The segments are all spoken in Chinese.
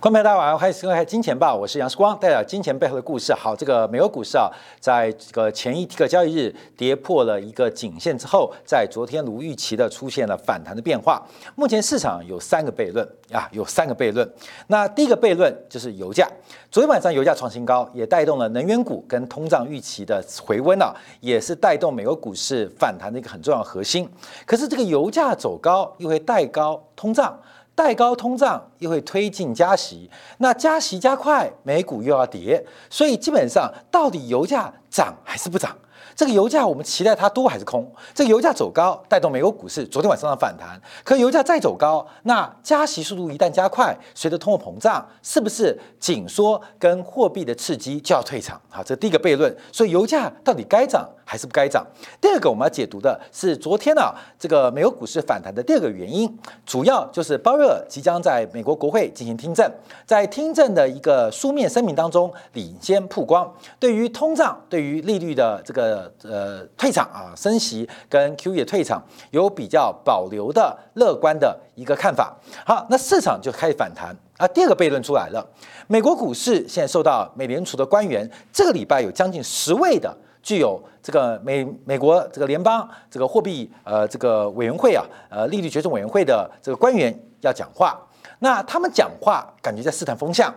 观众朋友大家好，欢迎收看《金钱报》，我是杨世光，带来金钱背后的故事。好，这个美国股市啊，在这个前一个交易日跌破了一个颈线之后，在昨天如预期的出现了反弹的变化。目前市场有三个悖论啊，有三个悖论。那第一个悖论就是油价，昨天晚上油价创新高，也带动了能源股跟通胀预期的回温啊，也是带动美国股市反弹的一个很重要的核心。可是这个油价走高，又会带高通胀。再高通胀又会推进加息，那加息加快，美股又要跌，所以基本上到底油价涨还是不涨？这个油价我们期待它多还是空？这个油价走高，带动美国股市昨天晚上的反弹。可油价再走高，那加息速度一旦加快，随着通货膨胀，是不是紧缩跟货币的刺激就要退场？好，这第一个悖论。所以油价到底该涨还是不该涨？第二个我们要解读的是昨天呢这个美国股市反弹的第二个原因，主要就是鲍威尔即将在美国国会进行听证，在听证的一个书面声明当中领先曝光，对于通胀、对于利率的这个。呃，退场啊，升息跟 Q E 退场有比较保留的乐观的一个看法。好，那市场就开始反弹啊。第二个悖论出来了，美国股市现在受到美联储的官员，这个礼拜有将近十位的具有这个美美国这个联邦这个货币呃这个委员会啊呃利率决策委员会的这个官员要讲话。那他们讲话感觉在试探风向。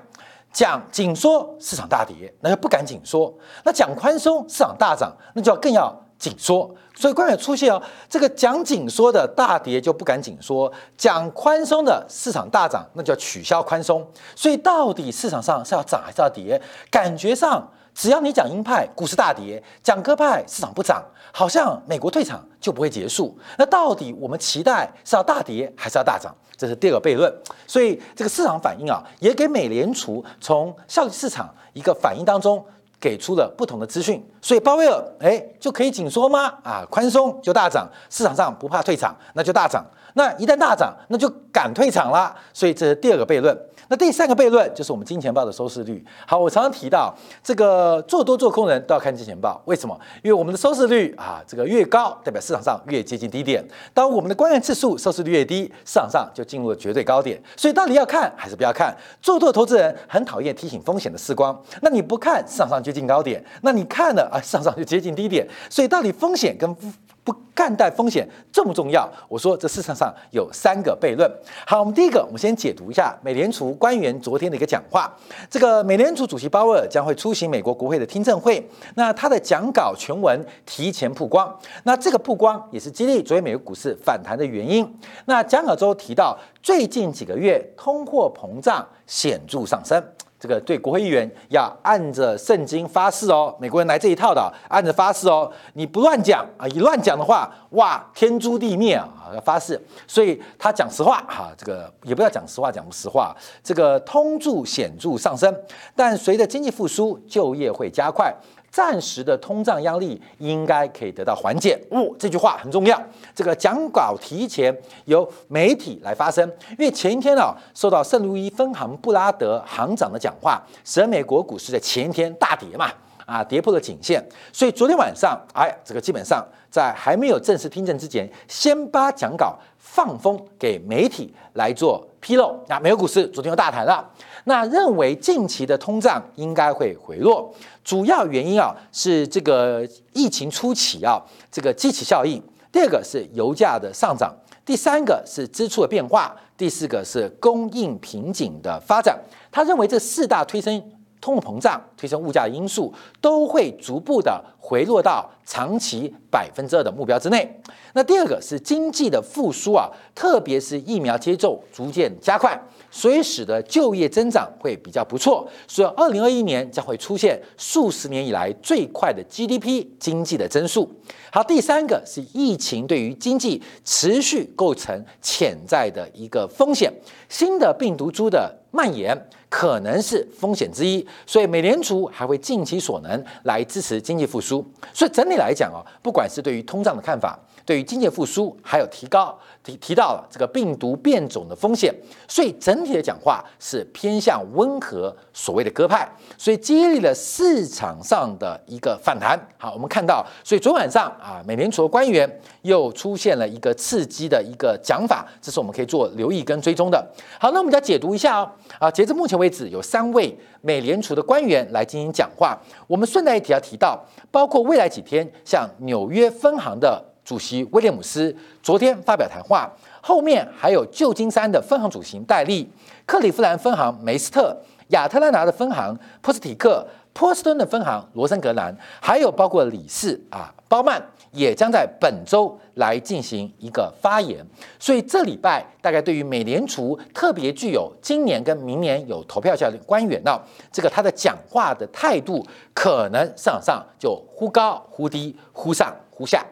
讲紧缩，市场大跌，那就不敢紧缩；那讲宽松，市场大涨，那就要更要紧缩。所以官员出现哦，这个讲紧缩的大跌就不敢紧缩，讲宽松的市场大涨，那就要取消宽松。所以到底市场上是要涨还是要跌？感觉上。只要你讲鹰派，股市大跌；讲鸽派，市场不涨，好像美国退场就不会结束。那到底我们期待是要大跌还是要大涨？这是第二个悖论。所以这个市场反应啊，也给美联储从效率市场一个反应当中给出了不同的资讯。所以鲍威尔哎就可以紧缩吗？啊，宽松就大涨，市场上不怕退场，那就大涨。那一旦大涨，那就敢退场啦。所以这是第二个悖论。那第三个悖论就是我们金钱豹的收视率。好，我常常提到这个做多做空人都要看金钱豹，为什么？因为我们的收视率啊，这个越高，代表市场上越接近低点；当我们的观看次数、收视率越低，市场上就进入了绝对高点。所以到底要看还是不要看？做多投资人很讨厌提醒风险的时光。那你不看，市场上接近高点；那你看了啊，市场上就接近低点。所以到底风险跟不看待风险重不重要？我说这市场上有三个悖论。好，我们第一个，我们先解读一下美联储官员昨天的一个讲话。这个美联储主席鲍威尔将会出席美国国会的听证会，那他的讲稿全文提前曝光。那这个曝光也是激励昨天美国股市反弹的原因。那讲稿中提到，最近几个月通货膨胀显著上升。这个对国会议员要按着圣经发誓哦，美国人来这一套的，按着发誓哦，你不乱讲啊，一乱讲的话，哇，天诛地灭啊，要发誓。所以他讲实话哈，这个也不要讲实话，讲不实话。这个通住显著上升，但随着经济复苏，就业会加快。暂时的通胀压力应该可以得到缓解。哦，这句话很重要。这个讲稿提前由媒体来发声，因为前一天啊，受到圣路易分行布拉德行长的讲话，使得美国股市在前一天大跌嘛，啊，跌破了颈线。所以昨天晚上，哎，这个基本上在还没有正式听证之前，先把讲稿放风给媒体来做披露。那美国股市昨天又大谈了。那认为近期的通胀应该会回落，主要原因啊是这个疫情初期啊这个机器效应，第二个是油价的上涨，第三个是支出的变化，第四个是供应瓶颈的发展。他认为这四大推升通货膨胀、推升物价的因素都会逐步的回落到长期百分之二的目标之内。那第二个是经济的复苏啊，特别是疫苗接种逐渐加快。所以使得就业增长会比较不错，所以二零二一年将会出现数十年以来最快的 GDP 经济的增速。好，第三个是疫情对于经济持续构成潜在的一个风险，新的病毒株的蔓延可能是风险之一，所以美联储还会尽其所能来支持经济复苏。所以整体来讲啊，不管是对于通胀的看法，对于经济复苏，还有提高提提到了这个病毒变种的风险，所以整体的讲话是偏向温和，所谓的鸽派，所以激励了市场上的一个反弹。好，我们看到，所以昨晚上啊，美联储的官员又出现了一个刺激的一个讲法，这是我们可以做留意跟追踪的。好，那我们再解读一下哦。啊，截至目前为止，有三位美联储的官员来进行讲话。我们顺带一提要提到，包括未来几天，像纽约分行的。主席威廉姆斯昨天发表谈话，后面还有旧金山的分行主席戴利、克利夫兰分行梅斯特、亚特兰大的分行波斯提克、波士顿的分行罗森格兰，还有包括理事啊包曼，也将在本周来进行一个发言。所以这礼拜大概对于美联储特别具有今年跟明年有投票效的官员呢，这个他的讲话的态度可能市场上就忽高忽低、忽上忽下。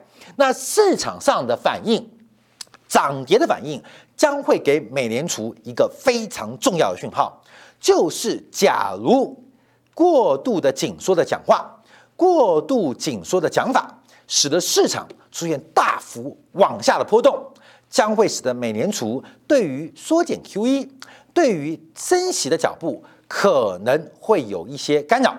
那市场上的反应，涨跌的反应将会给美联储一个非常重要的讯号，就是假如过度的紧缩的讲话、过度紧缩的讲法，使得市场出现大幅往下的波动，将会使得美联储对于缩减 QE、对于升息的脚步可能会有一些干扰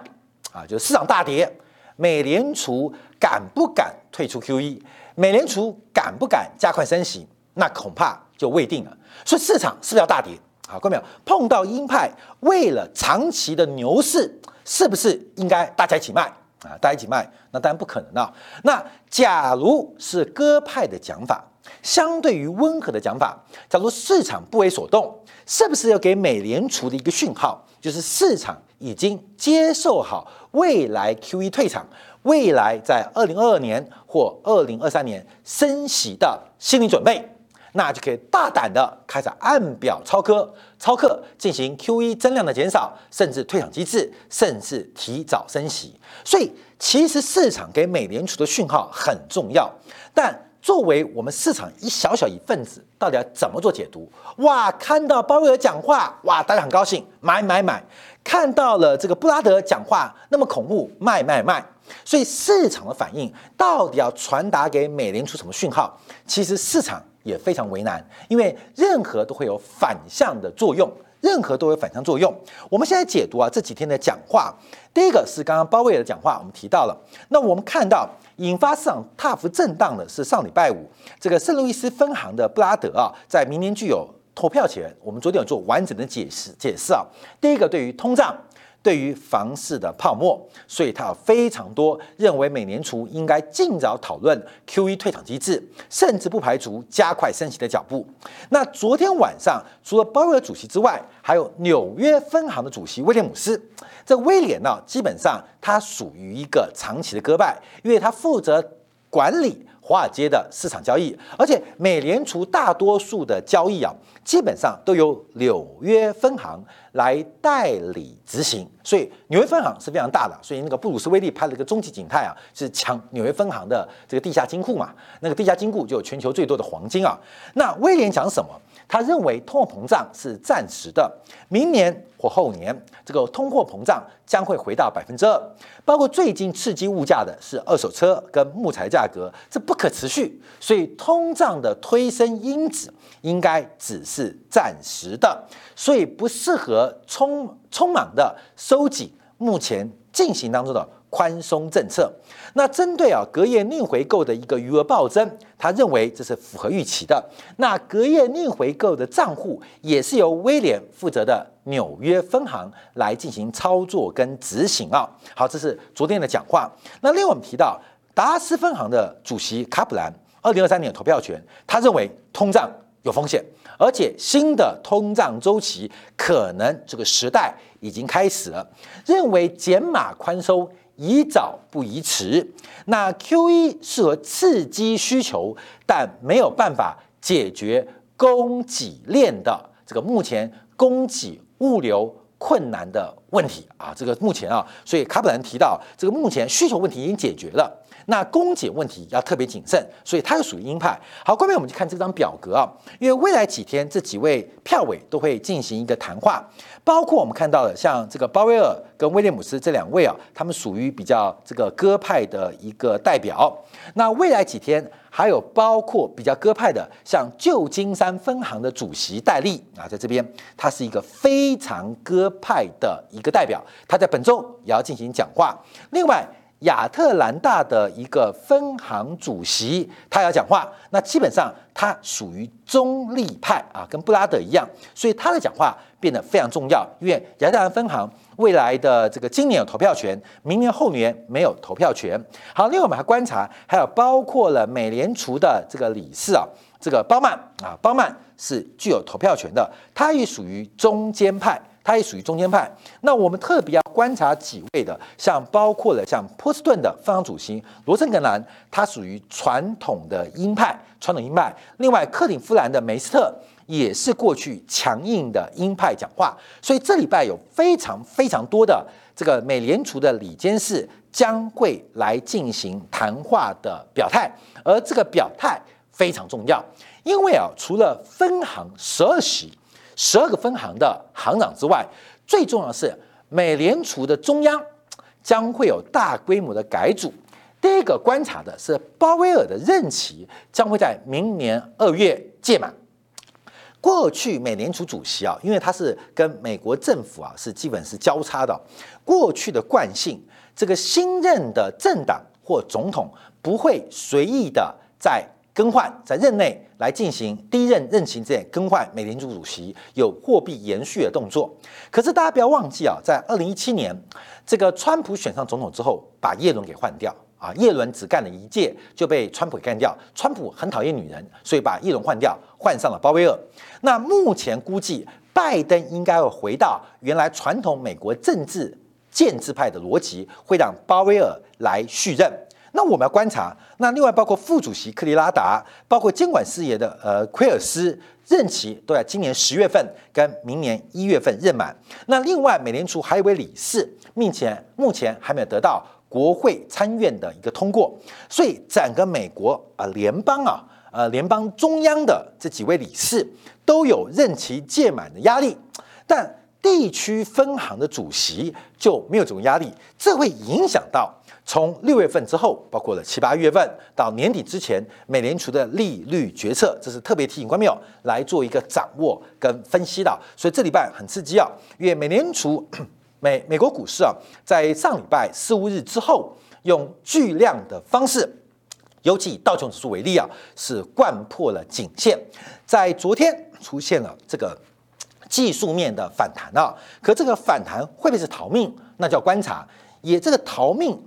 啊，就是市场大跌，美联储。敢不敢退出 QE？美联储敢不敢加快升息？那恐怕就未定了。所以市场是不是要大跌？好，各位没有碰到鹰派，为了长期的牛市，是不是应该大家一起卖啊？大家一起卖，那当然不可能啊。那假如是鸽派的讲法，相对于温和的讲法，假如市场不为所动，是不是要给美联储的一个讯号，就是市场已经接受好未来 QE 退场？未来在二零二二年或二零二三年升息的心理准备，那就可以大胆的开始按表超科、超课进行 QE 增量的减少，甚至退场机制，甚至提早升息。所以，其实市场给美联储的讯号很重要，但作为我们市场一小小一份子，到底要怎么做解读？哇，看到鲍威尔讲话，哇，大家很高兴，买买买；看到了这个布拉德讲话，那么恐怖，卖卖卖。所以市场的反应到底要传达给美联储什么讯号？其实市场也非常为难，因为任何都会有反向的作用，任何都有反向作用。我们现在解读啊这几天的讲话，第一个是刚刚鲍威尔的讲话，我们提到了。那我们看到引发市场大幅震荡的是上礼拜五这个圣路易斯分行的布拉德啊，在明年具有投票权。我们昨天有做完整的解释解释啊。第一个对于通胀。对于房市的泡沫，所以他有非常多认为美联储应该尽早讨论 QE 退场机制，甚至不排除加快升息的脚步。那昨天晚上，除了鲍威尔主席之外，还有纽约分行的主席威廉姆斯。这威廉呢，基本上他属于一个长期的鸽派，因为他负责管理。华尔街的市场交易，而且美联储大多数的交易啊，基本上都由纽约分行来代理执行，所以纽约分行是非常大的。所以那个布鲁斯威利拍了一个终极警态啊，是抢纽约分行的这个地下金库嘛？那个地下金库就有全球最多的黄金啊。那威廉讲什么？他认为通货膨胀是暂时的，明年或后年，这个通货膨胀将会回到百分之二。包括最近刺激物价的是二手车跟木材价格，这不可持续，所以通胀的推升因子应该只是暂时的，所以不适合匆匆忙的收紧目前进行当中的。宽松政策，那针对啊隔夜逆回购的一个余额暴增，他认为这是符合预期的。那隔夜逆回购的账户也是由威廉负责的纽约分行来进行操作跟执行啊。好，这是昨天的讲话。那另外我们提到达斯分行的主席卡普兰，二零二三年投票权，他认为通胀有风险，而且新的通胀周期可能这个时代已经开始了，认为减码宽松。宜早不宜迟。那 Q E 适合刺激需求，但没有办法解决供给链的这个目前供给物流困难的问题啊。这个目前啊，所以卡普兰提到，这个目前需求问题已经解决了。那公检问题要特别谨慎，所以它是属于鹰派。好，各位，我们就看这张表格啊，因为未来几天这几位票委都会进行一个谈话，包括我们看到的像这个鲍威尔跟威廉姆斯这两位啊，他们属于比较这个鸽派的一个代表。那未来几天还有包括比较鸽派的，像旧金山分行的主席戴利啊，在这边他是一个非常鸽派的一个代表，他在本周也要进行讲话。另外。亚特兰大的一个分行主席，他要讲话，那基本上他属于中立派啊，跟布拉德一样，所以他的讲话变得非常重要。因为亚特兰分行未来的这个今年有投票权，明年后年没有投票权。好，另外我们还观察，还有包括了美联储的这个理事啊，这个鲍曼啊，鲍曼是具有投票权的，他也属于中间派。他也属于中间派。那我们特别要观察几位的，像包括了像波士顿的分行主席罗森格兰，他属于传统的鹰派，传统鹰派。另外，克林夫兰的梅斯特也是过去强硬的鹰派讲话。所以这礼拜有非常非常多的这个美联储的里监事将会来进行谈话的表态，而这个表态非常重要，因为啊，除了分行十二席。十二个分行的行长之外，最重要的是，美联储的中央将会有大规模的改组。第一个观察的是，鲍威尔的任期将会在明年二月届满。过去美联储主席啊，因为他是跟美国政府啊是基本是交叉的，过去的惯性，这个新任的政党或总统不会随意的在。更换在任内来进行第一任任期之内更换美联储主席有货币延续的动作，可是大家不要忘记啊，在二零一七年这个川普选上总统之后，把耶伦给换掉啊，叶伦只干了一届就被川普干掉。川普很讨厌女人，所以把耶伦换掉，换上了鲍威尔。那目前估计拜登应该会回到原来传统美国政治建制派的逻辑，会让鲍威尔来续任。那我们要观察，那另外包括副主席克里拉达，包括监管事业的呃奎尔斯，任期都在今年十月份跟明年一月份任满。那另外美联储还有一位理事，目前目前还没有得到国会参院的一个通过，所以整个美国啊联邦啊呃联邦中央的这几位理事都有任期届满的压力，但地区分行的主席就没有这种压力，这会影响到。从六月份之后，包括了七八月份到年底之前，美联储的利率决策，这是特别提醒观众来做一个掌握跟分析的。所以这礼拜很刺激啊，因为美联储 美美国股市啊，在上礼拜四五日之后，用巨量的方式，尤其以道琼指数为例啊，是贯破了颈线，在昨天出现了这个技术面的反弹啊，可这个反弹会不会是逃命？那叫观察，也这个逃命。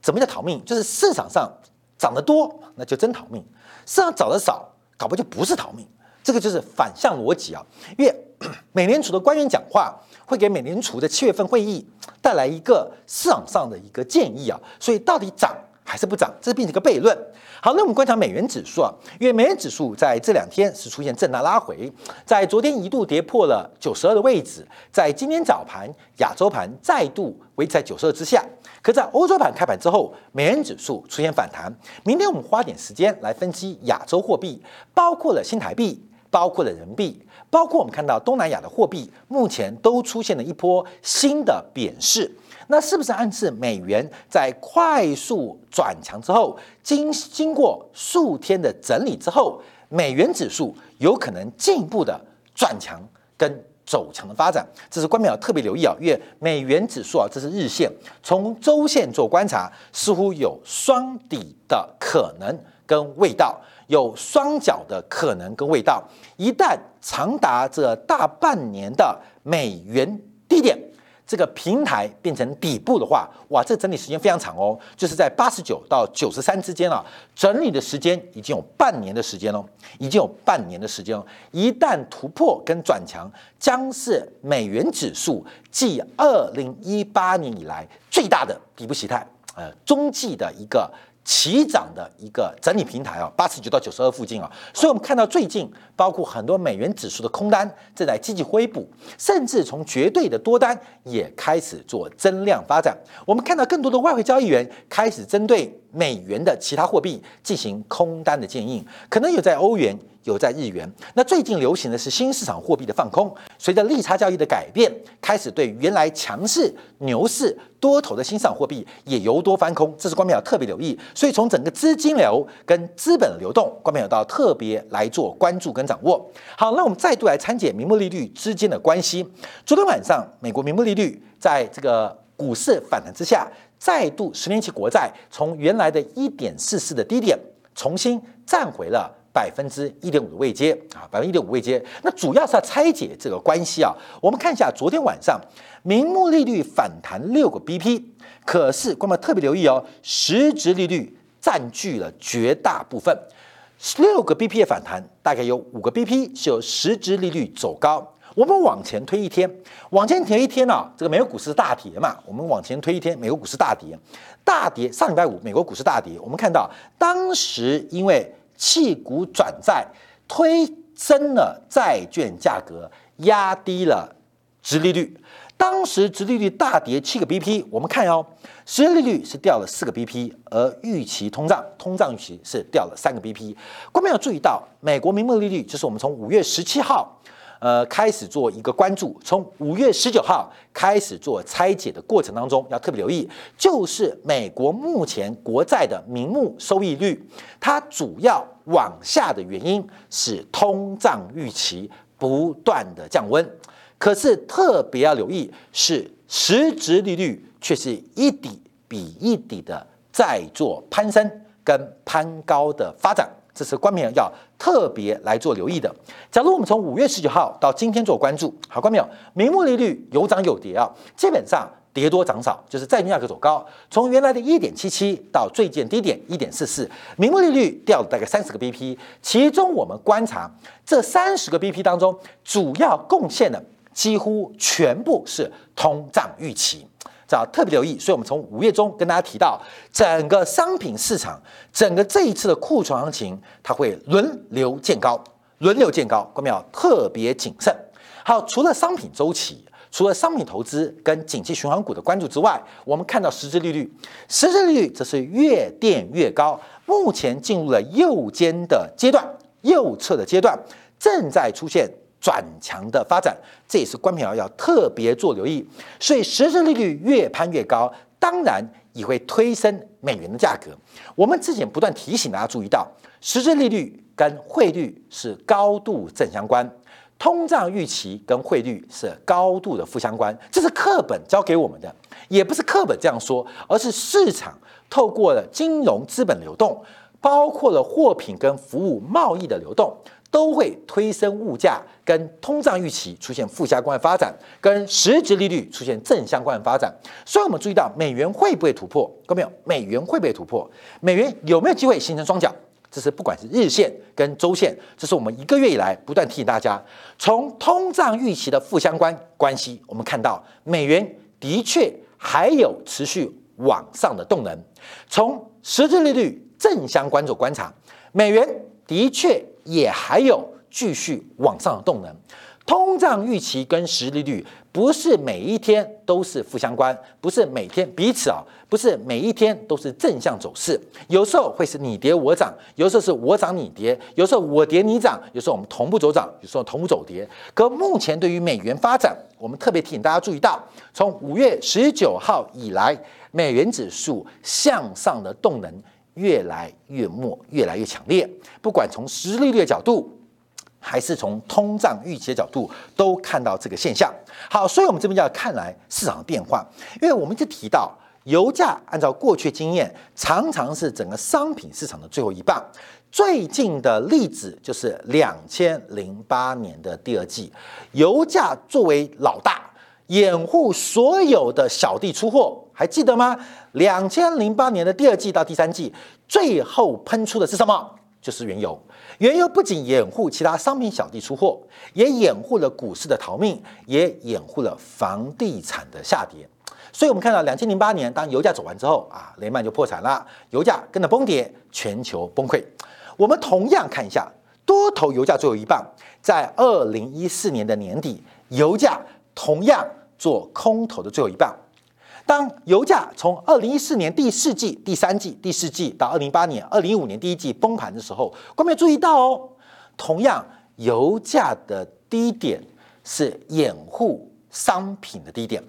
怎么叫逃命？就是市场上涨得多，那就真逃命；市场涨得少，搞不就不是逃命。这个就是反向逻辑啊。因为美联储的官员讲话，会给美联储的七月份会议带来一个市场上的一个建议啊。所以到底涨还是不涨，这是变成一个悖论。好，那我们观察美元指数啊，因为美元指数在这两天是出现震荡拉回，在昨天一度跌破了九十二的位置，在今天早盘亚洲盘再度维持在九十二之下。可在欧洲盘开盘之后，美元指数出现反弹。明天我们花点时间来分析亚洲货币，包括了新台币，包括了人民币，包括我们看到东南亚的货币，目前都出现了一波新的贬势。那是不是暗示美元在快速转强之后，经经过数天的整理之后，美元指数有可能进一步的转强跟？走强的发展，这是官媒要特别留意啊，因为美元指数啊，这是日线，从周线做观察，似乎有双底的可能跟味道，有双脚的可能跟味道。一旦长达这大半年的美元低点。这个平台变成底部的话，哇，这整理时间非常长哦，就是在八十九到九十三之间啊，整理的时间已经有半年的时间喽，已经有半年的时间了。一旦突破跟转强，将是美元指数继二零一八年以来最大的底部形态，呃，中继的一个齐涨的一个整理平台啊，八十九到九十二附近啊，所以我们看到最近包括很多美元指数的空单正在积极恢补，甚至从绝对的多单也开始做增量发展。我们看到更多的外汇交易员开始针对美元的其他货币进行空单的建议，可能有在欧元。有在日元，那最近流行的是新市场货币的放空，随着利差交易的改变，开始对原来强势牛市多头的新市场货币也由多翻空，这是关淼要特别留意。所以从整个资金流跟资本流动，关淼要到特别来做关注跟掌握。好，那我们再度来参解名目利率之间的关系。昨天晚上，美国名目利率在这个股市反弹之下，再度十年期国债从原来的一点四四的低点，重新站回了。百分之一点五的位阶啊，百分之一点五位阶，那主要是要拆解这个关系啊。我们看一下昨天晚上名目利率反弹六个 BP，可是观众特别留意哦，实质利率占据了绝大部分。六个 BP 的反弹，大概有五个 BP 是由实质利率走高。我们往前推一天，往前推一天呢，这个美国股市大跌嘛。我们往前推一天，美国股市大跌，大跌。上礼拜五美国股市大跌，我们看到当时因为弃股转债，推升了债券价格，压低了殖利率。当时殖利率大跌七个 BP，我们看哦，实际利率是掉了四个 BP，而预期通胀，通胀预期是掉了三个 BP。观众要注意到，美国名目利率就是我们从五月十七号。呃，开始做一个关注，从五月十九号开始做拆解的过程当中，要特别留意，就是美国目前国债的名目收益率，它主要往下的原因是通胀预期不断的降温，可是特别要留意是实质利率却是一底比一底的在做攀升跟攀高的发展。这是官民要特别来做留意的。假如我们从五月十九号到今天做关注，好，官民有名目利率有涨有跌啊，基本上跌多涨少，就是债券价格走高，从原来的一点七七到最近低点一点四四，名目利率掉了大概三十个 BP，其中我们观察这三十个 BP 当中，主要贡献的几乎全部是通胀预期。要特别留意，所以我们从五月中跟大家提到，整个商品市场，整个这一次的库存行情，它会轮流见高，轮流见高，我们要特别谨慎。好，除了商品周期，除了商品投资跟景气循环股的关注之外，我们看到实质利率，实质利率则是越垫越高，目前进入了右肩的阶段，右侧的阶段正在出现。转强的发展，这也是关平要特别做留意。所以实质利率越攀越高，当然也会推升美元的价格。我们之前不断提醒大家注意到，实质利率跟汇率是高度正相关，通胀预期跟汇率是高度的负相关。这是课本教给我们的，也不是课本这样说，而是市场透过了金融资本流动，包括了货品跟服务贸易的流动。都会推升物价，跟通胀预期出现负相关发展，跟实质利率出现正相关发展。所以，我们注意到美元会不会突破？各位没有？美元会不会突破？美元有没有机会形成双脚？这是不管是日线跟周线，这是我们一个月以来不断提醒大家，从通胀预期的负相关关系，我们看到美元的确还有持续往上的动能。从实质利率正相关做观察，美元的确。也还有继续往上的动能，通胀预期跟实利率不是每一天都是负相关，不是每天彼此啊，不是每一天都是正向走势，有时候会是你跌我涨，有时候是我涨你跌，有时候我跌你涨，有时候我们同步走涨，有时候同步走跌。可目前对于美元发展，我们特别提醒大家注意到，从五月十九号以来，美元指数向上的动能。越来越末，越来越强烈。不管从实利率的角度，还是从通胀预期的角度，都看到这个现象。好，所以我们这边要看来市场的变化，因为我们一直提到油价，按照过去经验，常常是整个商品市场的最后一棒。最近的例子就是两千零八年的第二季，油价作为老大，掩护所有的小弟出货，还记得吗？两千零八年的第二季到第三季，最后喷出的是什么？就是原油。原油不仅掩护其他商品小弟出货，也掩护了股市的逃命，也掩护了房地产的下跌。所以我们看到两千零八年当油价走完之后啊，雷曼就破产了，油价跟着崩跌，全球崩溃。我们同样看一下多头油价最后一棒，在二零一四年的年底，油价同样做空头的最后一棒。当油价从二零一四年第四季、第三季、第四季到二零一八年、二零一五年第一季崩盘的时候，观众注意到哦，同样油价的低点是掩护商品的低点，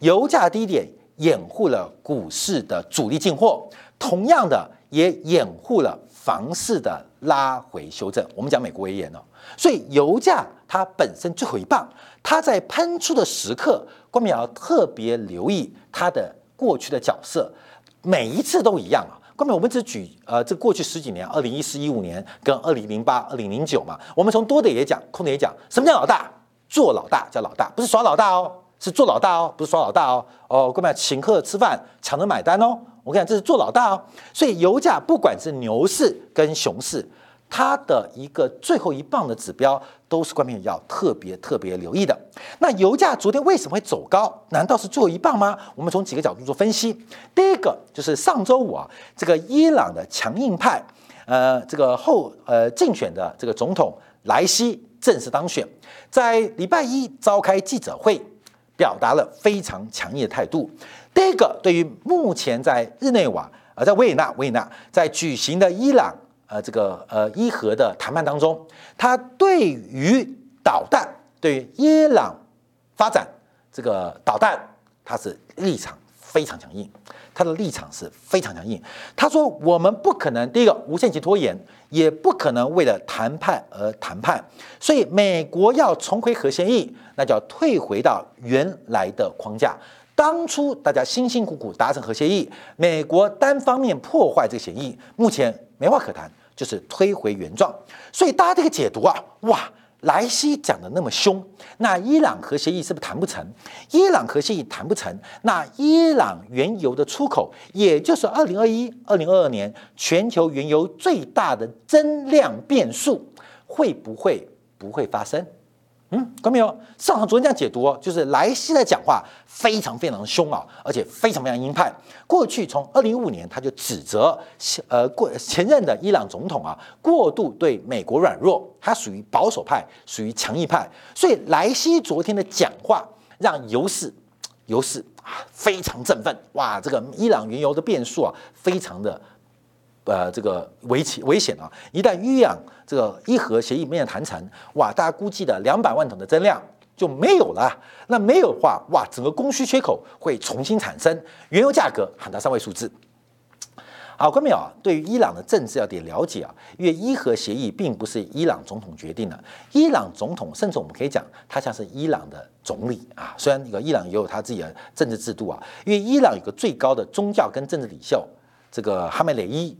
油价低点掩护了股市的主力进货，同样的也掩护了房市的拉回修正。我们讲美国为言哦，所以油价它本身最后一棒，他在喷出的时刻。关淼要特别留意他的过去的角色，每一次都一样啊。关淼，我们只举呃这过去十几年，二零一四一五年跟二零零八二零零九嘛。我们从多的也讲，空的也讲，什么叫老大？做老大叫老大，不是耍老大哦，是做老大哦，不是耍老大哦。哦，关淼请客吃饭抢着买单哦。我跟你讲，这是做老大哦。所以油价不管是牛市跟熊市。它的一个最后一棒的指标都是关键要特别特别留意的。那油价昨天为什么会走高？难道是最后一棒吗？我们从几个角度做分析。第一个就是上周五啊，这个伊朗的强硬派，呃，这个后呃竞选的这个总统莱西正式当选，在礼拜一召开记者会，表达了非常强硬的态度。第一个，对于目前在日内瓦呃，在维也纳维也纳在举行的伊朗。呃，这个呃伊核的谈判当中，他对于导弹，对于伊朗发展这个导弹，他是立场非常强硬，他的立场是非常强硬。他说，我们不可能第一个无限期拖延，也不可能为了谈判而谈判。所以，美国要重回核协议，那就要退回到原来的框架。当初大家辛辛苦苦达成核协议，美国单方面破坏这个协议，目前没话可谈。就是推回原状，所以大家这个解读啊，哇，莱西讲的那么凶，那伊朗核协议是不是谈不成？伊朗核协议谈不成，那伊朗原油的出口，也就是二零二一、二零二二年全球原油最大的增量变数，会不会不会发生？嗯，看到没有？上场昨天这样解读哦，就是莱西的讲话非常非常凶啊，而且非常非常鹰派。过去从二零一五年他就指责呃过前任的伊朗总统啊过度对美国软弱，他属于保守派，属于强硬派。所以莱西昨天的讲话让油市油市啊非常振奋哇，这个伊朗原油的变数啊非常的。呃，这个危险危险啊！一旦伊朗这个伊核协议没有谈成，哇，大家估计的两百万桶的增量就没有了。那没有的话，哇，整个供需缺口会重新产生，原油价格喊到三位数字。好，各位啊，对于伊朗的政治要点了解啊，因为伊核协议并不是伊朗总统决定的，伊朗总统甚至我们可以讲，他像是伊朗的总理啊。虽然这个伊朗也有他自己的政治制度啊，因为伊朗有个最高的宗教跟政治领袖，这个哈梅雷伊。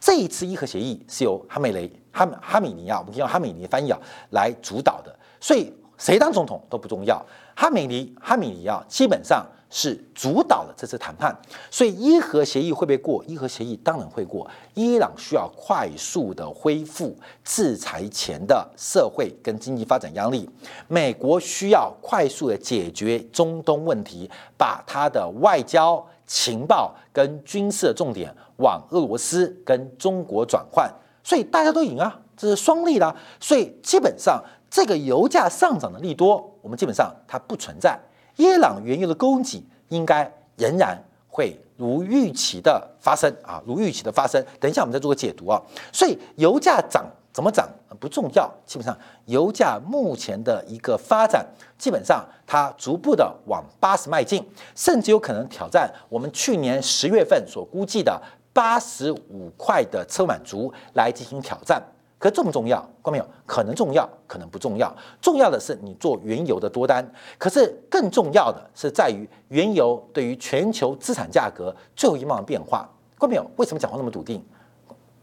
这一次伊核协议是由哈梅雷哈哈米尼亚，我们用哈米尼翻译啊来主导的，所以谁当总统都不重要。哈米尼哈米尼亚基本上是主导了这次谈判，所以伊核协议会不会过？伊核协议当然会过。伊朗需要快速的恢复制裁前的社会跟经济发展压力，美国需要快速的解决中东问题，把它的外交。情报跟军事的重点往俄罗斯跟中国转换，所以大家都赢啊，这是双利啦。所以基本上这个油价上涨的利多，我们基本上它不存在。伊朗原油的供给应该仍然会如预期的发生啊，如预期的发生。等一下我们再做个解读啊。所以油价涨。怎么涨不重要，基本上油价目前的一个发展，基本上它逐步的往八十迈进，甚至有可能挑战我们去年十月份所估计的八十五块的车满足来进行挑战。可重不重要？关没有？可能重要，可能不重要。重要的是你做原油的多单，可是更重要的是在于原油对于全球资产价格最后一棒的变化。关没有？为什么讲话那么笃定？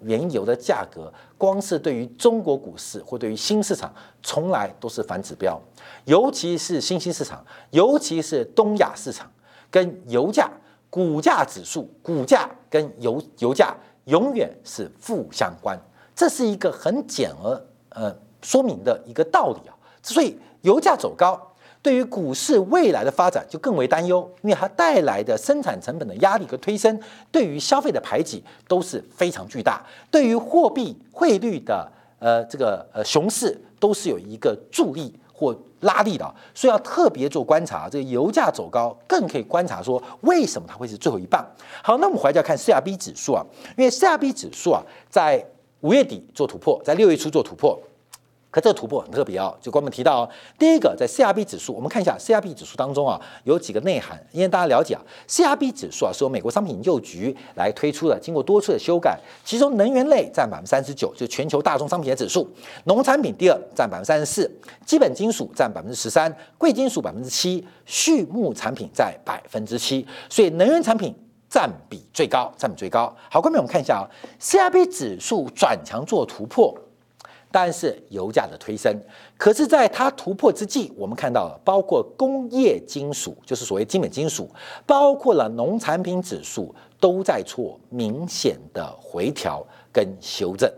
原油的价格，光是对于中国股市或对于新市场，从来都是反指标，尤其是新兴市场，尤其是东亚市场，跟油价、股价指数、股价跟油油价永远是负相关，这是一个很简而呃说明的一个道理啊。所以油价走高，对于股市未来的发展就更为担忧，因为它带来的生产成本的压力和推升，对于消费的排挤都是非常巨大，对于货币汇率的呃这个呃熊市都是有一个助力或拉力的，所以要特别做观察。这个油价走高，更可以观察说为什么它会是最后一棒。好，那我们回来就要看 C R B 指数啊，因为 C R B 指数啊在五月底做突破，在六月初做突破。可这个突破很特别哦，就我们提到哦，第一个在 CRB 指数，我们看一下 CRB 指数当中啊有几个内涵，因为大家了解啊，CRB 指数啊是由美国商品研究局来推出的，经过多次的修改，其中能源类占百分之三十九，就全球大宗商品的指数，农产品第二占百分之三十四，基本金属占百分之十三，贵金属百分之七，畜牧产品在百分之七，所以能源产品占比最高，占比最高。好，观众我们看一下啊，CRB 指数转强做突破。但是油价的推升，可是在它突破之际，我们看到了包括工业金属，就是所谓基本金属，包括了农产品指数都在做明显的回调跟修正，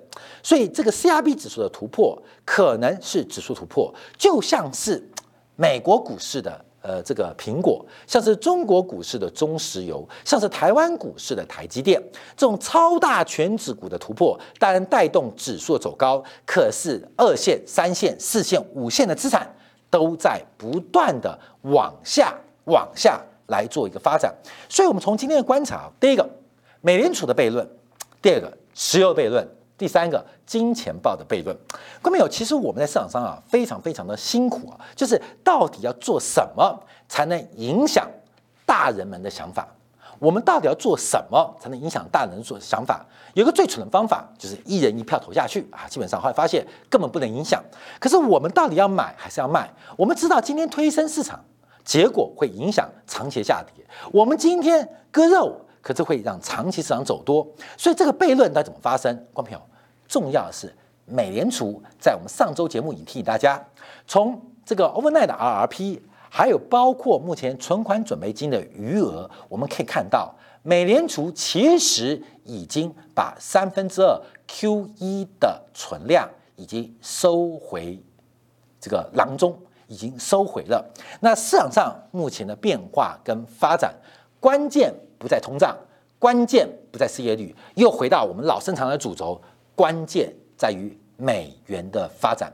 所以这个 CRB 指数的突破可能是指数突破，就像是美国股市的。呃，这个苹果像是中国股市的中石油，像是台湾股市的台积电，这种超大全指股的突破，当然带动指数走高。可是二线、三线、四线、五线的资产都在不断的往下、往下来做一个发展。所以，我们从今天的观察，第一个，美联储的悖论；第二个，石油悖论。第三个金钱豹的悖论，各位朋友，其实我们在市场上啊，非常非常的辛苦啊，就是到底要做什么才能影响大人们的想法？我们到底要做什么才能影响大人的想法？有个最蠢的方法，就是一人一票投下去啊，基本上后来发现根本不能影响。可是我们到底要买还是要卖？我们知道今天推升市场，结果会影响长期下跌。我们今天割肉。可是会让长期市场走多，所以这个悖论该怎么发生？观众朋友，重要的是美联储在我们上周节目已提醒大家，从这个 overnight 的 RRP，还有包括目前存款准备金的余额，我们可以看到，美联储其实已经把三分之二 QE 的存量已经收回这个囊中，已经收回了。那市场上目前的变化跟发展，关键。不在通胀，关键不在失业率，又回到我们老生常谈的主轴，关键在于美元的发展。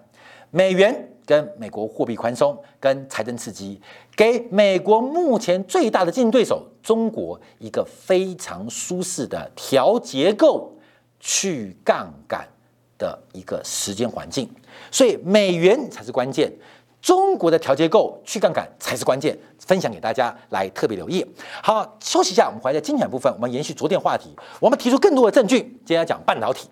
美元跟美国货币宽松跟财政刺激，给美国目前最大的竞争对手中国一个非常舒适的调结构、去杠杆的一个时间环境，所以美元才是关键。中国的调结构去杠杆才是关键，分享给大家来特别留意。好，休息一下，我们回来精彩部分，我们延续昨天话题，我们提出更多的证据。今天讲半导体，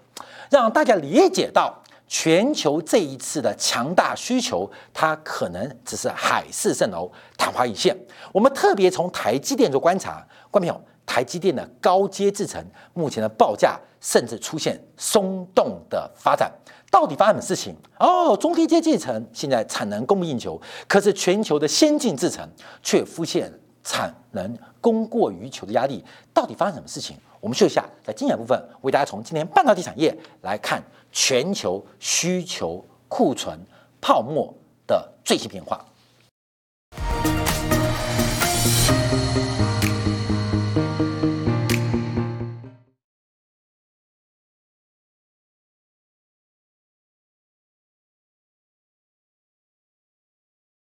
让大家理解到全球这一次的强大需求，它可能只是海市蜃楼、昙花一现。我们特别从台积电做观察，观众朋友，台积电的高阶制程目前的报价甚至出现松动的发展。到底发生什么事情？哦，中低阶制程现在产能供不应求，可是全球的先进制程却出现产能供过于求的压力。到底发生什么事情？我们休息下，在精彩部分为大家从今天半导体产业来看全球需求库存泡沫的最新变化。